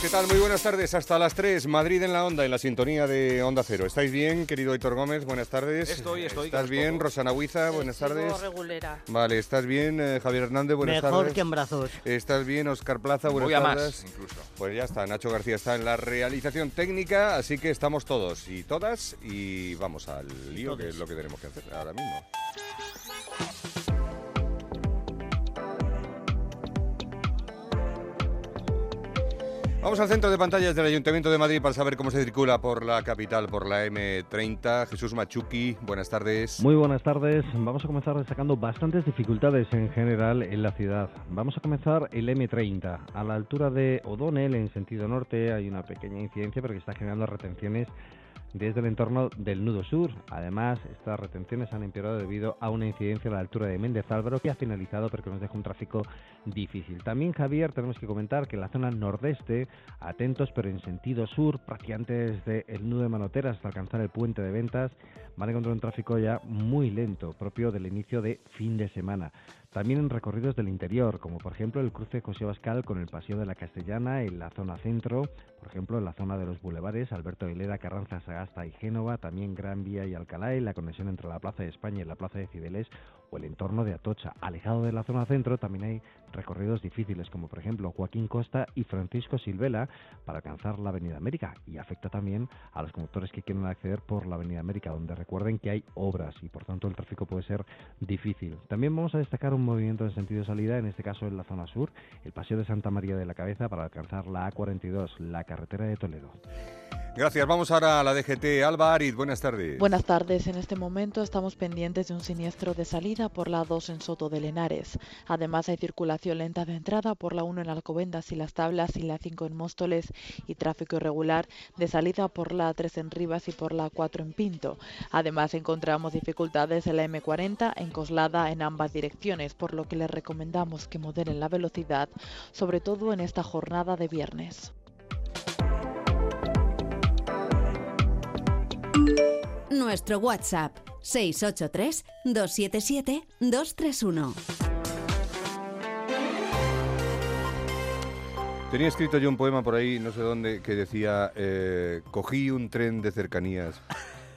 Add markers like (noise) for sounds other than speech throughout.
¿Qué tal? Muy buenas tardes. Hasta las 3, Madrid en la Onda, en la sintonía de Onda Cero. ¿Estáis bien, querido Héctor Gómez? Buenas tardes. Estoy, estoy, ¿Estás bien, poco. Rosana Huiza? Buenas tardes. regulera. Vale, ¿estás bien, eh, Javier Hernández? Buenas Mejor tardes. que en brazos. ¿Estás bien, Oscar Plaza? Buenas Voy a tardes. más, incluso. Pues ya está, Nacho García está en la realización técnica, así que estamos todos y todas y vamos al lío, que es lo que tenemos que hacer ahora mismo. Vamos al centro de pantallas del Ayuntamiento de Madrid para saber cómo se circula por la capital, por la M30. Jesús Machuqui, buenas tardes. Muy buenas tardes. Vamos a comenzar destacando bastantes dificultades en general en la ciudad. Vamos a comenzar el M30. A la altura de O'Donnell, en sentido norte, hay una pequeña incidencia, pero que está generando retenciones desde el entorno del nudo sur. Además, estas retenciones han empeorado debido a una incidencia a la altura de Méndez Álvaro que ha finalizado, pero que nos deja un tráfico difícil. También, Javier, tenemos que comentar que en la zona nordeste, atentos, pero en sentido sur, prácticamente desde el nudo de Manoteras hasta alcanzar el puente de ventas, van a encontrar un tráfico ya muy lento, propio del inicio de fin de semana. También en recorridos del interior, como por ejemplo el cruce José Bascal con el Paseo de la Castellana en la zona centro, por ejemplo en la zona de los bulevares Alberto Aguilera, Carranza, Sagasta y Génova, también Gran Vía y Alcalá y la conexión entre la Plaza de España y la Plaza de Cibeles o el entorno de Atocha. Alejado de la zona centro también hay recorridos difíciles como por ejemplo Joaquín Costa y Francisco Silvela para alcanzar la Avenida América y afecta también a los conductores que quieren acceder por la Avenida América donde recuerden que hay obras y por tanto el tráfico puede ser difícil. También vamos a destacar un movimiento en sentido salida, en este caso en la zona sur, el Paseo de Santa María de la Cabeza para alcanzar la A42, la carretera de Toledo. Gracias. Vamos ahora a la DGT. Alba Arid, buenas tardes. Buenas tardes. En este momento estamos pendientes de un siniestro de salida por la 2 en Soto de Lenares. Además hay circulación lenta de entrada por la 1 en Alcobendas y Las Tablas y la 5 en Móstoles y tráfico irregular de salida por la 3 en Rivas y por la 4 en Pinto. Además encontramos dificultades en la M40 en Coslada en ambas direcciones, por lo que les recomendamos que moderen la velocidad, sobre todo en esta jornada de viernes. Nuestro WhatsApp 683 277 231. Tenía escrito yo un poema por ahí, no sé dónde, que decía, eh, cogí un tren de cercanías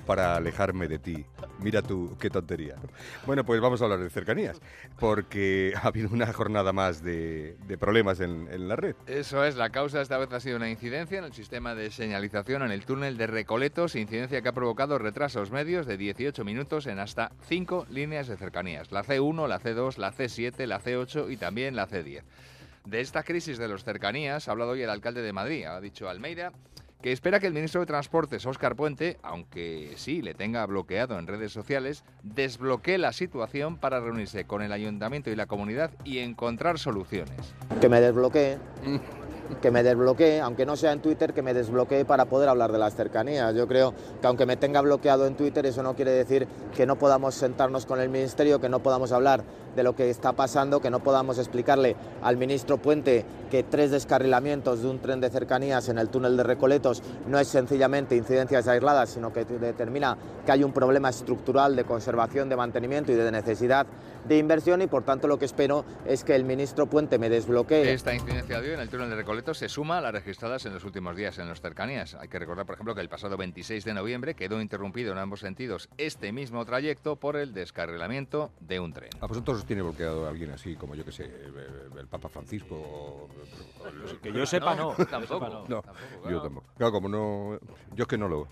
para alejarme de ti. Mira tú, qué tontería. ¿no? Bueno, pues vamos a hablar de cercanías, porque ha habido una jornada más de, problemas en, en la red. Eso es, la causa esta vez ha sido una incidencia en el sistema de señalización en el túnel de Recoletos, incidencia que ha provocado retrasos medios de 18 minutos en hasta 5 líneas de cercanías, la C1, la C2, la C7, la C8 y también la C10. De esta crisis de los cercanías ha hablado hoy el alcalde de Madrid, ha dicho Almeida, que espera que el ministro de Transportes, Óscar Puente, aunque sí le tenga bloqueado en redes sociales, desbloquee la situación para reunirse con el ayuntamiento y la comunidad y encontrar soluciones. que me desbloquee, que me desbloquee, aunque no sea en Twitter, que me desbloquee para poder hablar de las cercanías. Yo creo que aunque me tenga bloqueado en Twitter, eso no quiere decir que no podamos sentarnos con el Ministerio, que no podamos hablar de lo que está pasando, que no podamos explicarle al ministro Puente que tres descarrilamientos de un tren de cercanías en el túnel de Recoletos no es sencillamente incidencias aisladas, sino que determina que hay un problema estructural de conservación, de mantenimiento y de necesidad de inversión y por tanto lo que espero es que el ministro Puente me desbloquee. Esta incidencia de hoy en el túnel de Recoletos se suma a las registradas en los últimos días en los cercanías. Hay que recordar, por ejemplo, que el pasado 26 de noviembre quedó interrumpido en ambos sentidos este mismo trayecto por el descarrilamiento de un tren. ¿A vosotros tiene bloqueado alguien así, como yo que sé, el, Papa Francisco? O, Que yo sepa, no. Tampoco. No, tampoco, yo tampoco. Claro, como no. Yo es que no lo.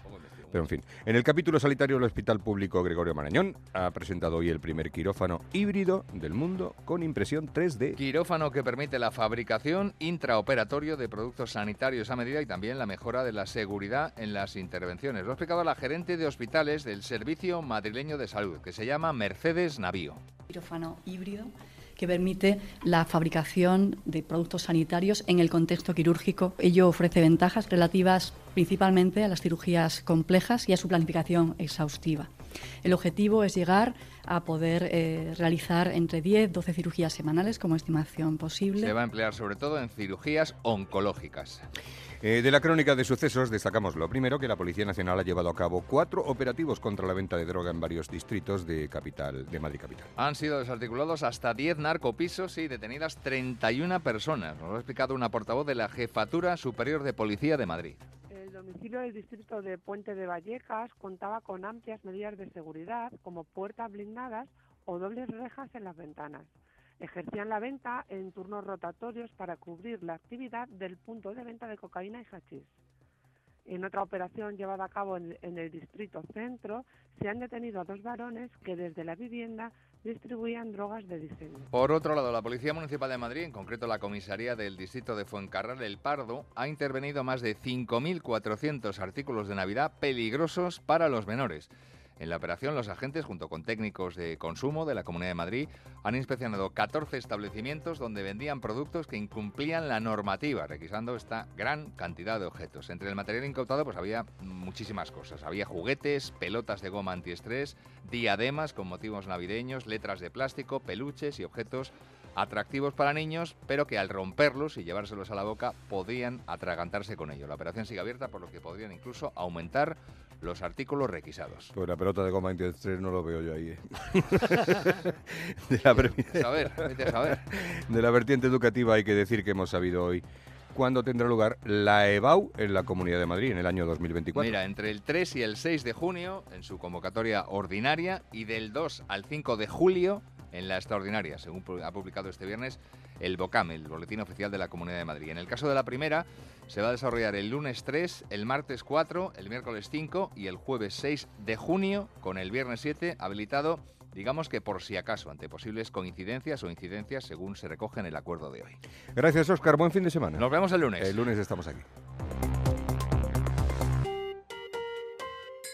Pero en fin. En el capítulo sanitario del Hospital Público Gregorio Marañón ha presentado hoy el primer quirófano híbrido del mundo con impresión 3D. Quirófano que permite la fabricación intraoperatorio de productos sanitarios a medida y también la mejora de la seguridad en las intervenciones. Lo ha explicado la gerente de hospitales del Servicio Madrileño de Salud, que se llama Mercedes Navío. quirófano híbrido que permite la fabricación de productos sanitarios en el contexto quirúrgico. Ello ofrece ventajas relativas principalmente a las cirugías complejas y a su planificación exhaustiva. El objetivo es llegar a poder eh, realizar entre 10 12 cirugías semanales como estimación posible. Se va a emplear sobre todo en cirugías oncológicas. Eh, de la crónica de sucesos destacamos lo primero que la Policía Nacional ha llevado a cabo cuatro operativos contra la venta de droga en varios distritos de capital de Madrid capital. Han sido desarticulados hasta 10 narcopisos y detenidas 31 personas. Nos lo ha explicado una portavoz de la Jefatura Superior de Policía de Madrid. El domicilio del distrito de Puente de Vallecas contaba con amplias medidas de seguridad como puertas blindadas o dobles rejas en las ventanas. Ejercían la venta en turnos rotatorios para cubrir la actividad del punto de venta de cocaína y hachís. En otra operación llevada a cabo en, en, el distrito centro, se han detenido a dos varones que desde la vivienda distribuían drogas de diseño. Por otro lado, la Policía Municipal de Madrid, en concreto la comisaría del distrito de Fuencarral El Pardo, ha intervenido más de 5.400 artículos de Navidad peligrosos para los menores. En la operación, los agentes, junto con técnicos de consumo de la Comunidad de Madrid, han inspeccionado 14 establecimientos donde vendían productos que incumplían la normativa, requisando esta gran cantidad de objetos. Entre el material incautado pues había muchísimas cosas. Había juguetes, pelotas de goma antiestrés, diademas con motivos navideños, letras de plástico, peluches y objetos atractivos para niños, pero que al romperlos y llevárselos a la boca podían atragantarse con ello. La operación sigue abierta, por lo que podrían incluso aumentar los artículos requisados. Pues la pelota de goma 23 no lo veo yo ahí. ¿eh? (laughs) de, la vete a saber, vete a saber. De la vertiente educativa hay que decir que hemos sabido hoy cuándo tendrá lugar la EBAU en la Comunidad de Madrid en el año 2024. Mira, entre el 3 y el 6 de junio en su convocatoria ordinaria y del 2 al 5 de julio en la extraordinaria, según ha publicado este viernes el BOCAM, el Boletín Oficial de la Comunidad de Madrid. En el caso de la primera, se va a desarrollar el lunes 3, el martes 4, el miércoles 5 y el jueves 6 de junio, con el viernes 7 habilitado, digamos que por si acaso, ante posibles coincidencias o incidencias según se recoge en el acuerdo de hoy. Gracias, Oscar. Buen fin de semana. Nos vemos el lunes. El lunes estamos aquí.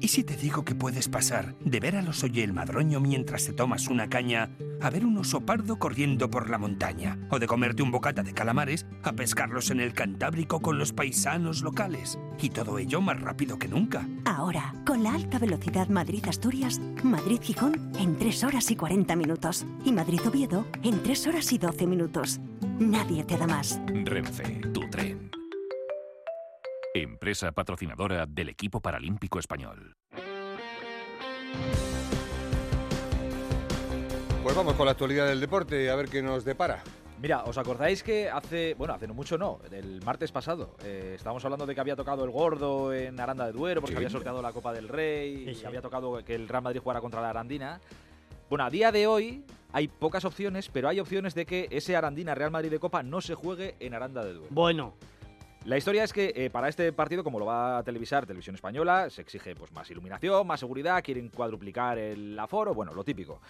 ¿Y si te digo que puedes pasar de ver al oso y el madroño mientras te tomas una caña a ver un oso pardo corriendo por la montaña? ¿O de comerte un bocata de calamares a pescarlos en el Cantábrico con los paisanos locales? Y todo ello más rápido que nunca. Ahora, con la alta velocidad Madrid-Asturias, Madrid-Gijón en 3 horas y 40 minutos. Y Madrid-Oviedo en 3 horas y 12 minutos. Nadie te da más. Renfe, tu tren. Empresa patrocinadora del equipo paralímpico español. Pues vamos con la actualidad del deporte, a ver qué nos depara. Mira, ¿os acordáis que hace, bueno, hace no mucho no, el martes pasado, eh, estábamos hablando de que había tocado el gordo en Aranda de Duero porque Sí. había sorteado la Copa del Rey Sí, y sí. había tocado que el Real Madrid jugara contra la Arandina? Bueno, a día de hoy hay pocas opciones, pero hay opciones de que ese Arandina Real Madrid de Copa no se juegue en Aranda de Duero. Bueno, La historia es que eh, para este partido, como lo va a televisar Televisión Española, se exige pues, más iluminación, más seguridad, quieren cuadruplicar el aforo, bueno, lo típico.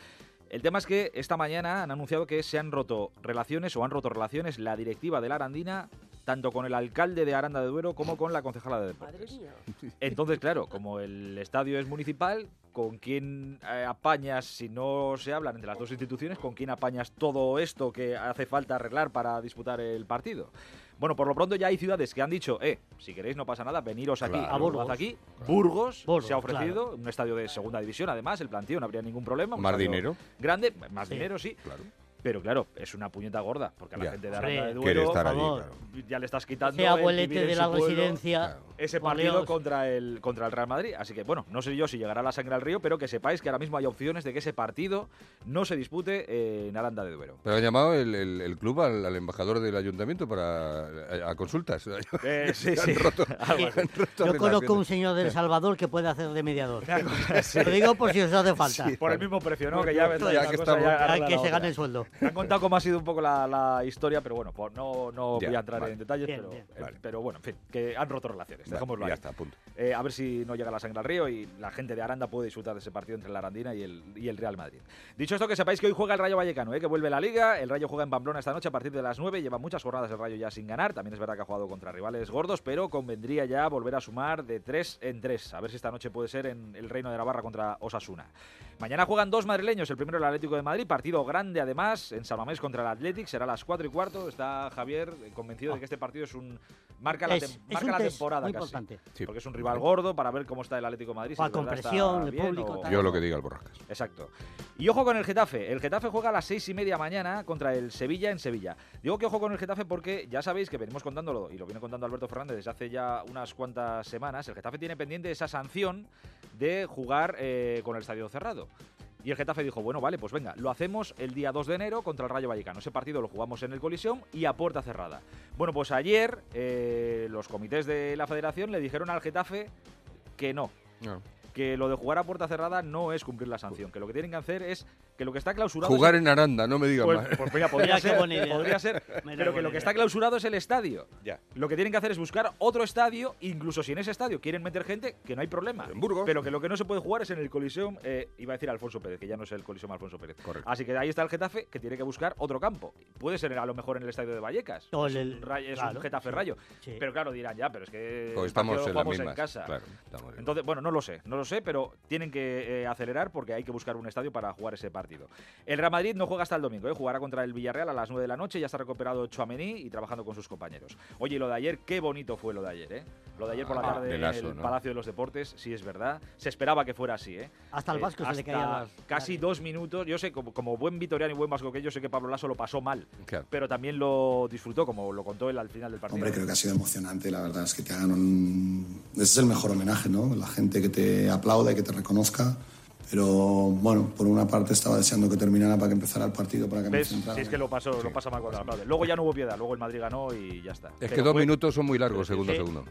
El tema es que esta mañana han anunciado que se han roto relaciones o han roto relaciones la directiva de la Arandina tanto con el alcalde de Aranda de Duero como con la concejala de deportes. (laughs) Entonces, claro, como el estadio es municipal, ¿con quién eh, apañas, si no se hablan entre las dos instituciones, con quién apañas todo esto que hace falta arreglar para disputar el partido? Bueno, por lo pronto ya hay ciudades que han dicho, eh, si queréis no pasa nada, veniros aquí, Claro. a Burgos. aquí. Burgos, Burgos, se ha ofrecido, claro. un estadio de segunda división, además, el planteo no habría ningún problema. Más dinero. Grande, más Sí. dinero, sí. Claro. Pero claro, es una puñeta gorda, porque a la Ya. gente de Aranda de Duero estar allí, favor. claro. ya le estás quitando ese el abuelete de la pueblo. residencia. Claro. ese partido Dios. contra el, contra el Real Madrid. Así que, bueno, no sé yo si llegará la sangre al río, pero que sepáis que ahora mismo hay opciones de que ese partido no se dispute eh, en Aranda de Duero. Pero ha llamado el, el- el club al, al embajador del ayuntamiento para a, a consultas. Eh, (laughs) sí, sí. roto- (laughs) Yo conozco un señor del (laughs) Salvador que puede hacer de mediador. Sí. Lo digo por si os hace falta. Por el mismo precio, ¿no? Que ya, ya que cosa estamos- ya Hay que se gane el sueldo. Me han contado cómo ha sido un poco la, la historia, pero bueno, pues no, no Ya, voy a entrar vale. en detalles, Bien, pero, bien. eh, pero bueno, en fin, que han roto relaciones, Vale, dejémoslo ya ahí. está, punto. Eh, a ver si no llega la sangre al río y la gente de Aranda puede disfrutar de ese partido entre la Arandina y el, y el Real Madrid. Dicho esto, que sepáis que hoy juega el Rayo Vallecano, eh, que vuelve la Liga. El Rayo juega en Pamplona esta noche a partir de las 9. Lleva muchas jornadas el Rayo ya sin ganar. También es verdad que ha jugado contra rivales gordos, pero convendría ya volver a sumar de 3 en 3. A ver si esta noche puede ser en el Reino de Navarra contra Osasuna. Mañana juegan dos madrileños. El primero el Atlético de Madrid, partido grande además, en San Mamés contra el Athletic. Será a las 4 y cuarto. Está Javier convencido de que este partido es un marca la, Es- tem- es marca un la test temporada muy casi. importante. Sí. Porque es un rival gordo para ver cómo está el Atlético de Madrid. si con presión, el público, o- tal. Yo lo que diga el Borrascas. Exacto. Y ojo con el Getafe. El Getafe juega a las seis y media mañana contra el Sevilla en Sevilla. Digo que ojo con el Getafe porque ya sabéis que venimos contándolo y lo viene contando Alberto Fernández desde hace ya unas cuantas semanas. El Getafe tiene pendiente esa sanción de jugar eh, con el estadio cerrado. Y el Getafe dijo, bueno, vale, pues venga, lo hacemos el día 2 de enero contra el Rayo Vallecano. Ese partido lo jugamos en el Coliseum y a puerta cerrada. Bueno, pues ayer eh, los comités de la federación le dijeron al Getafe que no, No. que lo de jugar a puerta cerrada no es cumplir la sanción, que lo que tienen que hacer es que lo que está clausurado Jugar es en Aranda, no me digas pues, más. pues mira, podría ser, podría ser, (laughs) pero que lo que está clausurado es el estadio. Ya. Lo que tienen que hacer es buscar otro estadio, incluso si en ese estadio quieren meter gente, que no hay problema. En Burgos. Pero que lo que no se puede jugar es en el Coliseum, eh, iba a decir Alfonso Pérez, que ya no es el Coliseum Alfonso Pérez. Correcto. Así que ahí está el Getafe, que tiene que buscar otro campo. Puede ser a lo mejor en el estadio de Vallecas. O es el- un, Ray- es un claro, Getafe sí, Rayo. sí. Pero claro, dirán ya, pero es que Pues estamos en casa. Claro, estamos en- Entonces, bueno, no lo sé, no lo sé, pero tienen que eh, acelerar porque hay que buscar un estadio para jugar ese partido. El Real Madrid no juega hasta el domingo, ¿eh? jugará contra el Villarreal a las 9 de la noche, ya está recuperado Chouameni y trabajando con sus compañeros. Oye, y lo de ayer, qué bonito fue lo de ayer, ¿eh? Lo de ayer por la Ah, tarde pelazo, en el ¿no? Palacio de los Deportes, sí es verdad. Se esperaba que fuera así, ¿eh? Hasta al Eh, Vasco se le hasta caían las- Casi dos minutos. Yo sé, como, como buen vitoriano y buen vasco que yo sé que Pablo Lasso lo pasó mal, Claro. pero también lo disfrutó, como lo contó él al final del partido. Hombre, creo que ha sido emocionante, la verdad es que te hagan un... Ese es el mejor homenaje, ¿no? La gente que te aplaude, que te reconozca. Pero bueno, por una parte estaba deseando que terminara para que empezara el partido, para que me ¿Ves? centrara. Si es que lo pasó, lo pasa mal cuando aplaude. Luego ya no hubo piedad, luego el Madrid ganó y ya está. Es Pero que dos fue- minutos son muy largos, segundo a sí. segundo.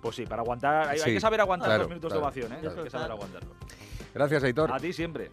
Pues sí, para aguantar, hay, que saber aguantar claro, dos minutos claro, de ovación, ¿eh? claro. Hay que saber aguantarlo. Gracias, Aitor. A ti siempre.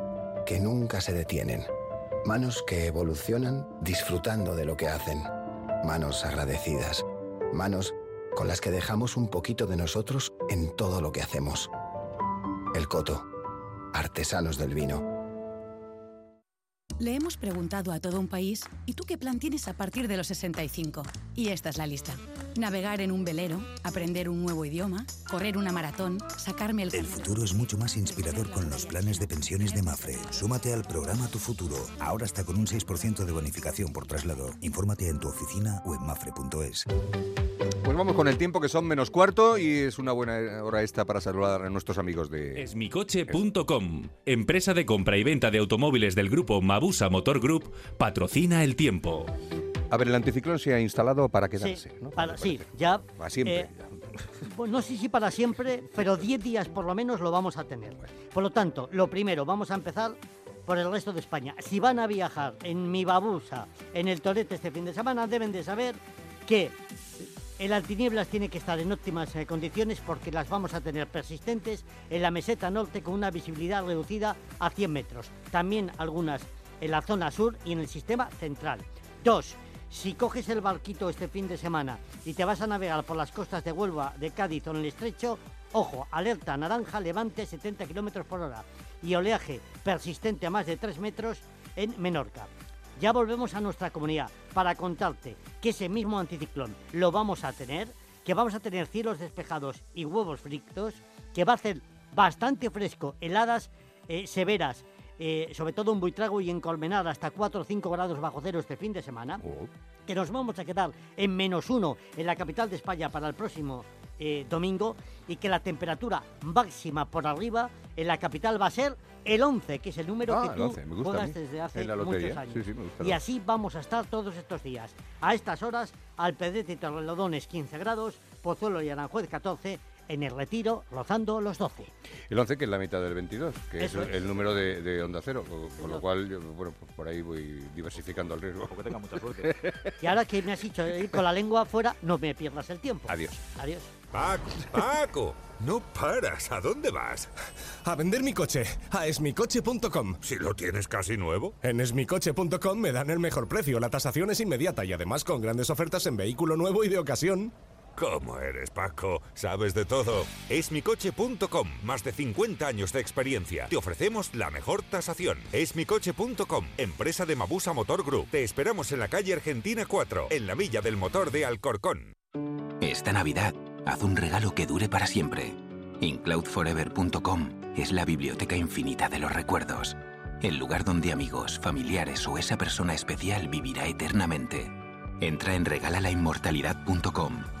que nunca se detienen. Manos que evolucionan disfrutando de lo que hacen. Manos agradecidas. Manos con las que dejamos un poquito de nosotros en todo lo que hacemos. El Coto. Artesanos del vino. Le hemos preguntado a todo un país, ¿y tú qué plan tienes a partir de los 65? Y esta es la lista. Navegar en un velero, aprender un nuevo idioma, correr una maratón, sacarme el... El futuro es mucho más inspirador con los planes de pensiones de Mafre. Súmate al programa Tu Futuro. Ahora está con un 6% de bonificación por traslado. Infórmate en tu oficina o en mafre.es. Pues vamos con el tiempo que son menos cuarto y es una buena hora esta para saludar a nuestros amigos de... Esmicoche.com, empresa de compra y venta de automóviles del grupo Mabusa Motor Group, patrocina el tiempo. A ver, el anticiclón se ha instalado para Sí, quedarse, ¿no? para- sí, ya. Para siempre. eh, pues (laughs) no sé si para siempre, pero 10 días por lo menos lo vamos a tener. Por lo tanto, lo primero, vamos a empezar por el resto de España. Si van a viajar en mi babusa, en el Torete este fin de semana, deben de saber que el altinieblas tiene que estar en óptimas eh, condiciones porque las vamos a tener persistentes en la meseta norte con una visibilidad reducida a 100 metros. También algunas en la zona sur y en el sistema central. Dos, si coges el barquito este fin de semana y te vas a navegar por las costas de Huelva, de Cádiz o en el estrecho, ojo, alerta naranja, levante 70 kilómetros por hora y oleaje persistente a más de 3 metros en Menorca. Ya volvemos a nuestra comunidad para contarte que ese mismo anticiclón lo vamos a tener que vamos a tener cielos despejados y huevos fritos, que va a hacer bastante fresco, heladas eh, severas, eh, sobre todo en Buitrago y en Colmenar, hasta 4 o 5 grados bajo cero este fin de semana, que nos vamos a quedar en menos uno en la capital de España para el próximo eh, domingo y que la temperatura máxima por arriba en la capital va a ser el 11, que es el número Ah, que tú 11, me gusta a juegas mí, desde hace muchos años. Sí, sí, y así vamos a estar todos estos días. A estas horas, Alpedete y Torrelodones 15 grados, Pozuelo y Aranjuez 14, en el Retiro rozando los 12. El 11, que es la mitad del 22, que es el, número de, de Onda Cero, con, con lo cual, yo, bueno, pues por ahí voy diversificando el riesgo. Tenga mucha suerte. Y ahora que me has dicho ir con la lengua afuera, no me pierdas el tiempo. Adiós. Adiós. Paco, Paco, no paras. ¿A dónde vas? A vender mi coche. A esmicoche.com. Si lo tienes casi nuevo. En esmicoche.com me dan el mejor precio. La tasación es inmediata y además con grandes ofertas en vehículo nuevo y de ocasión. ¿Cómo eres, Paco? Sabes de todo. Esmicoche.com. Más de 50 años de experiencia. Te ofrecemos la mejor tasación. Esmicoche.com. Empresa de Mabusa Motor Group. Te esperamos en la calle Argentina 4, en la Villa del Motor de Alcorcón. Esta Navidad, haz un regalo que dure para siempre. Incloudforever.com es la biblioteca infinita de los recuerdos. El lugar donde amigos, familiares o esa persona especial vivirá eternamente. Entra en regalalainmortalidad.com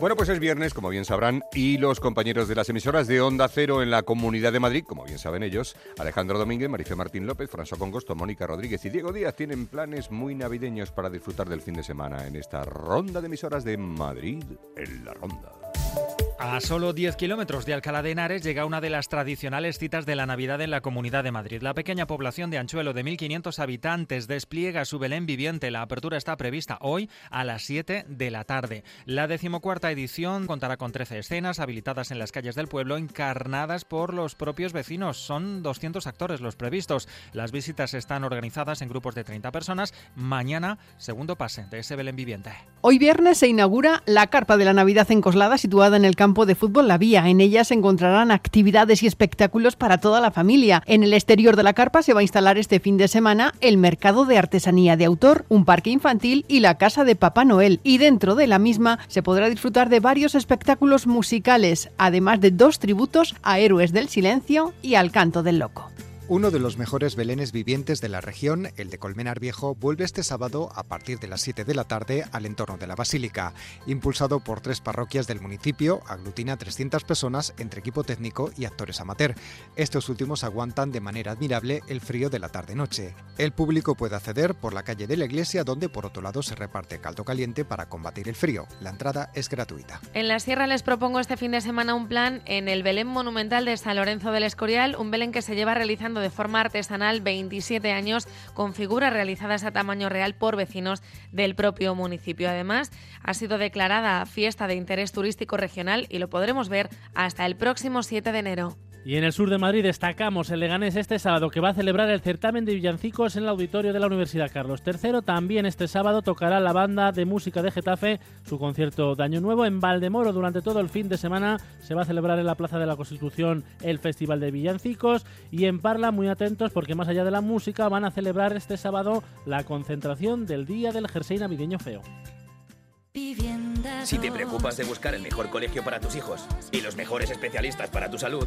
Bueno, pues es viernes, como bien sabrán, y los compañeros de las emisoras de Onda Cero en la Comunidad de Madrid, como bien saben ellos, Alejandro Domínguez, Marife Martín López, François Congosto, Mónica Rodríguez y Diego Díaz tienen planes muy navideños para disfrutar del fin de semana en esta ronda de emisoras de Madrid en la ronda. A solo 10 kilómetros de Alcalá de Henares llega una de las tradicionales citas de la Navidad en la Comunidad de Madrid. La pequeña población de Anchuelo de 1.500 habitantes despliega su Belén viviente. La apertura está prevista hoy a las 7 de la tarde. La decimocuarta edición contará con 13 escenas habilitadas en las calles del pueblo, encarnadas por los propios vecinos. Son 200 actores los previstos. Las visitas están organizadas en grupos de 30 personas. Mañana, segundo pase de ese Belén viviente. Hoy viernes se inaugura la Carpa de la Navidad en Coslada, situada en el campo de fútbol La Vía. En ella se encontrarán actividades y espectáculos para toda la familia. En el exterior de la carpa se va a instalar este fin de semana el mercado de artesanía de autor, un parque infantil y la casa de Papá Noel. Y dentro de la misma se podrá disfrutar de varios espectáculos musicales, además de dos tributos a héroes del silencio y al canto del loco. Uno de los mejores belenes vivientes de la región, el de Colmenar Viejo, vuelve este sábado a partir de las 7 de la tarde al entorno de la Basílica. Impulsado por tres parroquias del municipio, aglutina a 300 personas entre equipo técnico y actores amateur. Estos últimos aguantan de manera admirable el frío de la tarde-noche. El público puede acceder por la calle de la iglesia, donde por otro lado se reparte caldo caliente para combatir el frío. La entrada es gratuita. En la sierra les propongo este fin de semana un plan en el Belén Monumental de San Lorenzo del Escorial, un Belén que se lleva realizando de forma artesanal 27 años con figuras realizadas a tamaño real por vecinos del propio municipio. Además, ha sido declarada fiesta de interés turístico regional y lo podremos ver hasta el próximo 7 de enero. Y en el sur de Madrid destacamos el Leganés este sábado que va a celebrar el certamen de villancicos en el auditorio de la Universidad Carlos III. También este sábado tocará la banda de música de Getafe su concierto de Año Nuevo en Valdemoro. Durante todo el fin de semana se va a celebrar en la Plaza de la Constitución el Festival de Villancicos y en Parla muy atentos porque más allá de la música van a celebrar este sábado la concentración del Día del Jersey Navideño Feo. Si te preocupas de buscar el mejor colegio para tus hijos y los mejores especialistas para tu salud,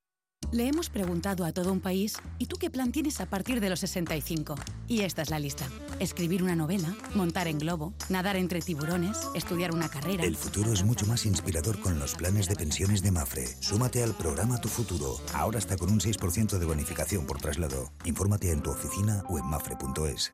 Le hemos preguntado a todo un país, ¿y tú qué plan tienes a partir de los 65? Y esta es la lista. Escribir una novela, montar en globo, nadar entre tiburones, estudiar una carrera. El futuro es mucho más inspirador con los planes de pensiones de Mafre. Súmate al programa Tu Futuro. Ahora está con un 6% de bonificación por traslado. Infórmate en tu oficina o en mafre.es.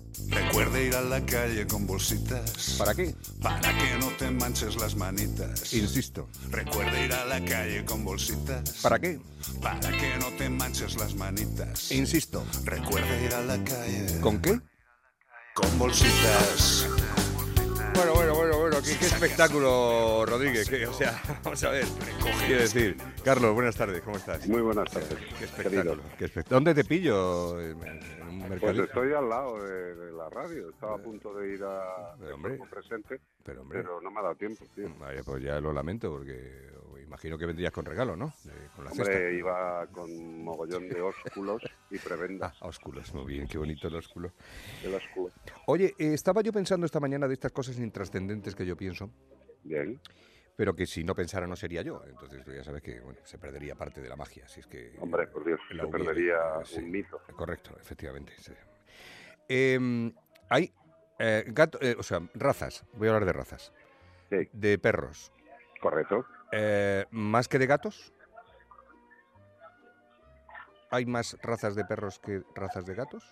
Recuerda ir a la calle con bolsitas. ¿Para qué? Para que no te manches las manitas. Insisto. Recuerda ir a la calle con bolsitas. ¿Para qué? Para que no te manches las manitas. Insisto. Recuerda ir a la calle. ¿Con qué? Con bolsitas. Qué, qué espectáculo, Rodríguez. que, o sea, (laughs) vamos a ver. Quiero decir, Carlos, buenas tardes, ¿cómo estás? Muy buenas tardes. Qué espectáculo. qué espect- ¿Dónde te pillo? ¿En un Pues estoy al lado de, de la radio. Estaba a punto de ir a Pero, hombre, presente, pero, hombre. no me ha dado tiempo, tío. Vaya, pues ya lo lamento porque imagino que vendrías con regalo, ¿no? De- con la cesta. Hombre, iba con mogollón de ósculos y prebendas. Ah, ósculos, muy bien, qué bonito el ósculo. El ósculo. Oye, eh, estaba yo pensando esta mañana de estas cosas intrascendentes que yo pienso. Bien. Pero que si no pensara no sería yo. Entonces tú ya sabes que bueno, se perdería parte de la magia. Si es que Hombre, por Dios, se hubiera, perdería sí. un mito. Correcto, efectivamente. sí. Em, hay eh, gato, eh, o sea, razas. Voy a hablar de razas. De perros. Correcto. Eh, ¿Más que de gatos? ¿Hay más razas de perros que razas de gatos?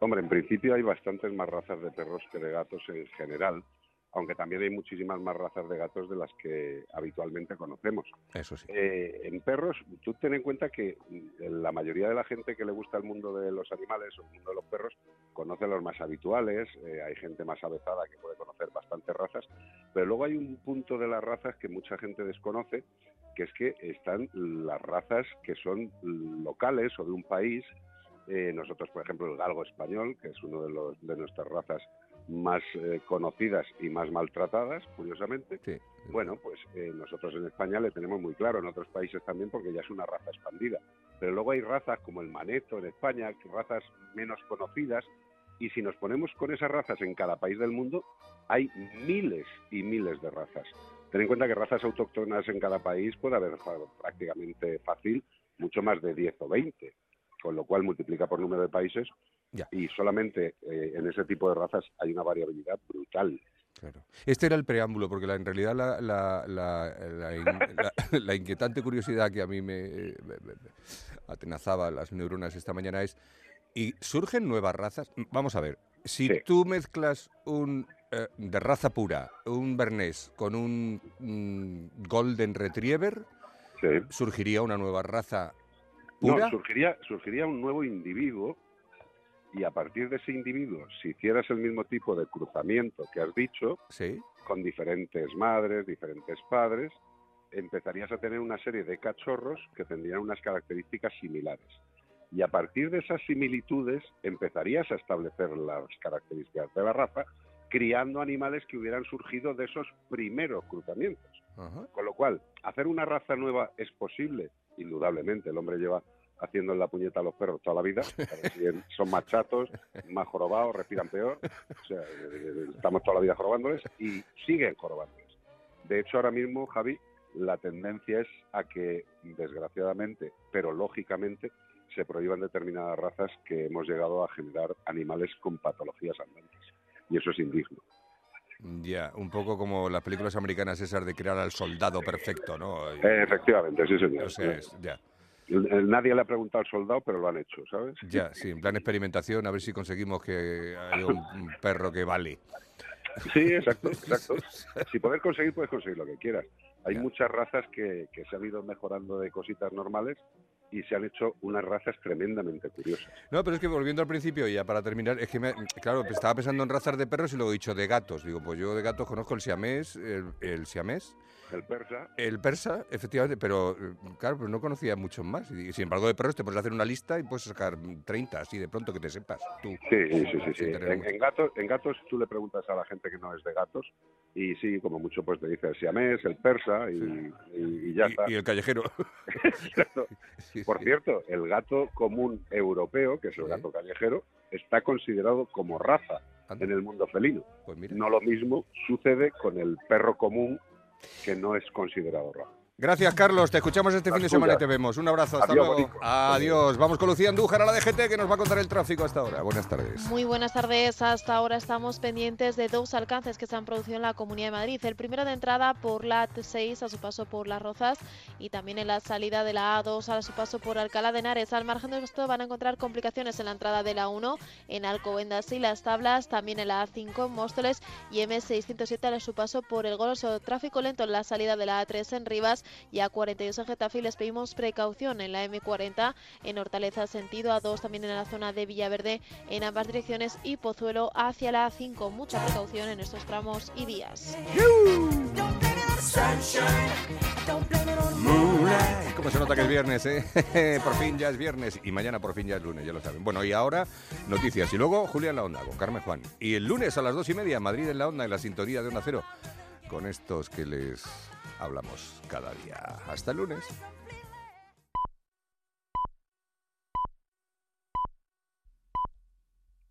Hombre, en principio hay bastantes más razas de perros que de gatos en general, aunque también hay muchísimas más razas de gatos de las que habitualmente conocemos. Eso sí. Eh, en perros, tú ten en cuenta que mm, la mayoría de la gente que le gusta el mundo de los animales o el mundo de los perros conoce los más habituales, eh, hay gente más avezada que puede conocer bastantes razas, pero luego hay un punto de las razas que mucha gente desconoce, que es que están las razas que son locales o de un país. Eh, nosotros, por ejemplo, el galgo español, que es uno de, los, de nuestras razas más eh, conocidas y más maltratadas, curiosamente. Bueno, pues eh, nosotros en España le tenemos muy claro, en otros países también, porque ya es una raza expandida. Pero luego hay razas como el maneto en España, razas menos conocidas, y si nos ponemos con esas razas en cada país del mundo, hay miles y miles de razas. Ten en cuenta que razas autóctonas en cada país puede haber prácticamente fácil mucho más de 10 o 20, con lo cual multiplica por número de países y solamente eh, en ese tipo de razas hay una variabilidad brutal. Este era el preámbulo, porque la- en realidad la, la- la- la in- la- (laughs) la inquietante curiosidad que a mí me, me- me- me atenazaba las neuronas esta mañana es, ¿y surgen nuevas razas? Vamos a ver, si tú mezclas un eh, de raza pura, un bernés con un mm, golden retriever, surgiría una nueva raza pura. No, surgiría, surgiría un nuevo individuo y a partir de ese individuo, si hicieras el mismo tipo de cruzamiento que has dicho, con diferentes madres, diferentes padres, empezarías a tener una serie de cachorros que tendrían unas características similares. Y a partir de esas similitudes empezarías a establecer las características de la raza, criando animales que hubieran surgido de esos primeros cruzamientos. Con lo cual, hacer una raza nueva es posible, indudablemente. El hombre lleva haciendo la puñeta a los perros toda la vida. son más chatos, más jorobados, respiran peor. O sea, estamos toda la vida jorobándoles y siguen jorobándoles. De hecho, ahora mismo, Javi, la tendencia es a que, desgraciadamente, pero lógicamente, se prohíban determinadas razas que hemos llegado a generar animales con patologías andantes. Y eso es indigno. Ya, un poco como las películas americanas esas de crear al soldado perfecto, ¿no? Eh, efectivamente, sí, señor. O sea, es- ya. Nadie le ha preguntado al soldado, pero lo han hecho, ¿sabes? (laughs) Ya, sí, en plan experimentación, a ver si conseguimos que haya un, un perro que vale. Sí, exacto, exacto. (laughs) Si poder conseguir, puedes conseguir lo que quieras. Hay muchas razas que, que se han ido mejorando de cositas normales y se han hecho unas razas tremendamente curiosas. No, pero es que volviendo al principio, ya para terminar, es que, me- claro, estaba pensando en razas de perros y luego he dicho de gatos. Digo, pues yo de gatos conozco el siamés, el, el siamés, El persa. el persa, efectivamente, pero eh, claro, pero no conocía muchos más. Y sin embargo, de perros te puedes hacer una lista y puedes sacar 30, así de pronto que te sepas. Tú. Sí, sí, sí. sí. En, en gatos, en gatos tú le preguntas a la gente que no es de gatos y sí, como mucho pues te dice el siamés, el persa y, y- y ya está. Y el callejero. (laughs) (laughs) Por cierto, el gato común europeo, que es el gato callejero, está considerado como raza en el mundo felino. Pues No lo mismo sucede con el perro común, que no es considerado raza. Gracias, Carlos. Te escuchamos este fin de semana y te vemos. Un abrazo. Hasta Adiós, luego. Adiós. Vamos con Lucía Andújar a la DGT que nos va a contar el tráfico hasta ahora. Buenas tardes. Muy buenas tardes. Hasta ahora estamos pendientes de dos alcances que se han producido en la Comunidad de Madrid. El primero de entrada por la T6 a su paso por Las Rozas y también en la salida de la A2 a su paso por Alcalá de Henares. Al margen de esto van a encontrar complicaciones en la entrada de la 1 en Alcobendas y Las Tablas, también en la A5 en Móstoles y M607 a su paso por el Goloso. Tráfico lento en la salida de la A3 en Rivas y A42 en Getafe les pedimos precaución en la M40 en Hortaleza sentido A2 también en la zona de Villaverde en ambas direcciones y Pozuelo hacia la A5. Mucha precaución en estos tramos y días. ¿Cómo se nota que es viernes, eh? (laughs) por fin ya es viernes y mañana por fin ya es lunes, ya lo saben. Bueno, y ahora noticias. Y luego Julia en la Onda con Carmen Juan. Y el lunes a las dos y media, Madrid en la Onda, en la sintonía de Onda Cero, con estos que les hablamos cada día. Hasta el lunes.